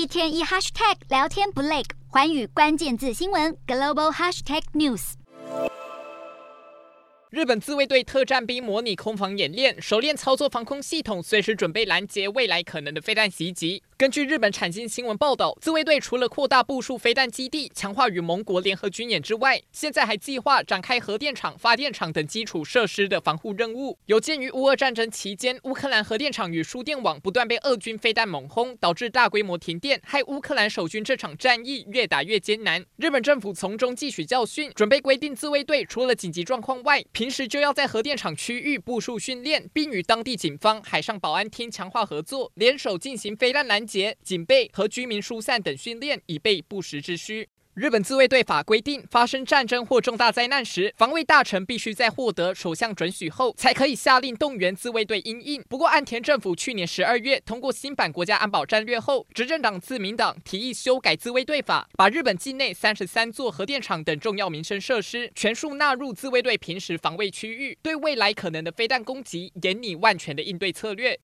一天一 hashtag 聊天不累，环宇关键字新闻 global hashtag news。日本自卫队特战兵模拟空防演练，熟练操作防空系统，随时准备拦截未来可能的飞弹袭击。根据日本产经新闻报道，自卫队除了扩大部署飞弹基地、强化与盟国联合军演之外，现在还计划展开核电厂、发电厂等基础设施的防护任务。有鉴于乌俄战争期间，乌克兰核电厂与输电网不断被俄军飞弹猛轰，导致大规模停电，害乌克兰守军这场战役越打越艰难。日本政府从中汲取教训，准备规定自卫队除了紧急状况外，平时就要在核电厂区域部署训练，并与当地警方、海上保安厅强化合作，联手进行飞弹拦截。警备和居民疏散等训练，以备不时之需。日本自卫队法规定，发生战争或重大灾难时，防卫大臣必须在获得首相准许后，才可以下令动员自卫队因应。不过，岸田政府去年十二月通过新版国家安保战略后，执政党自民党提议修改自卫队法，把日本境内三十三座核电厂等重要民生设施全数纳入自卫队平时防卫区域，对未来可能的飞弹攻击，严拟万全的应对策略。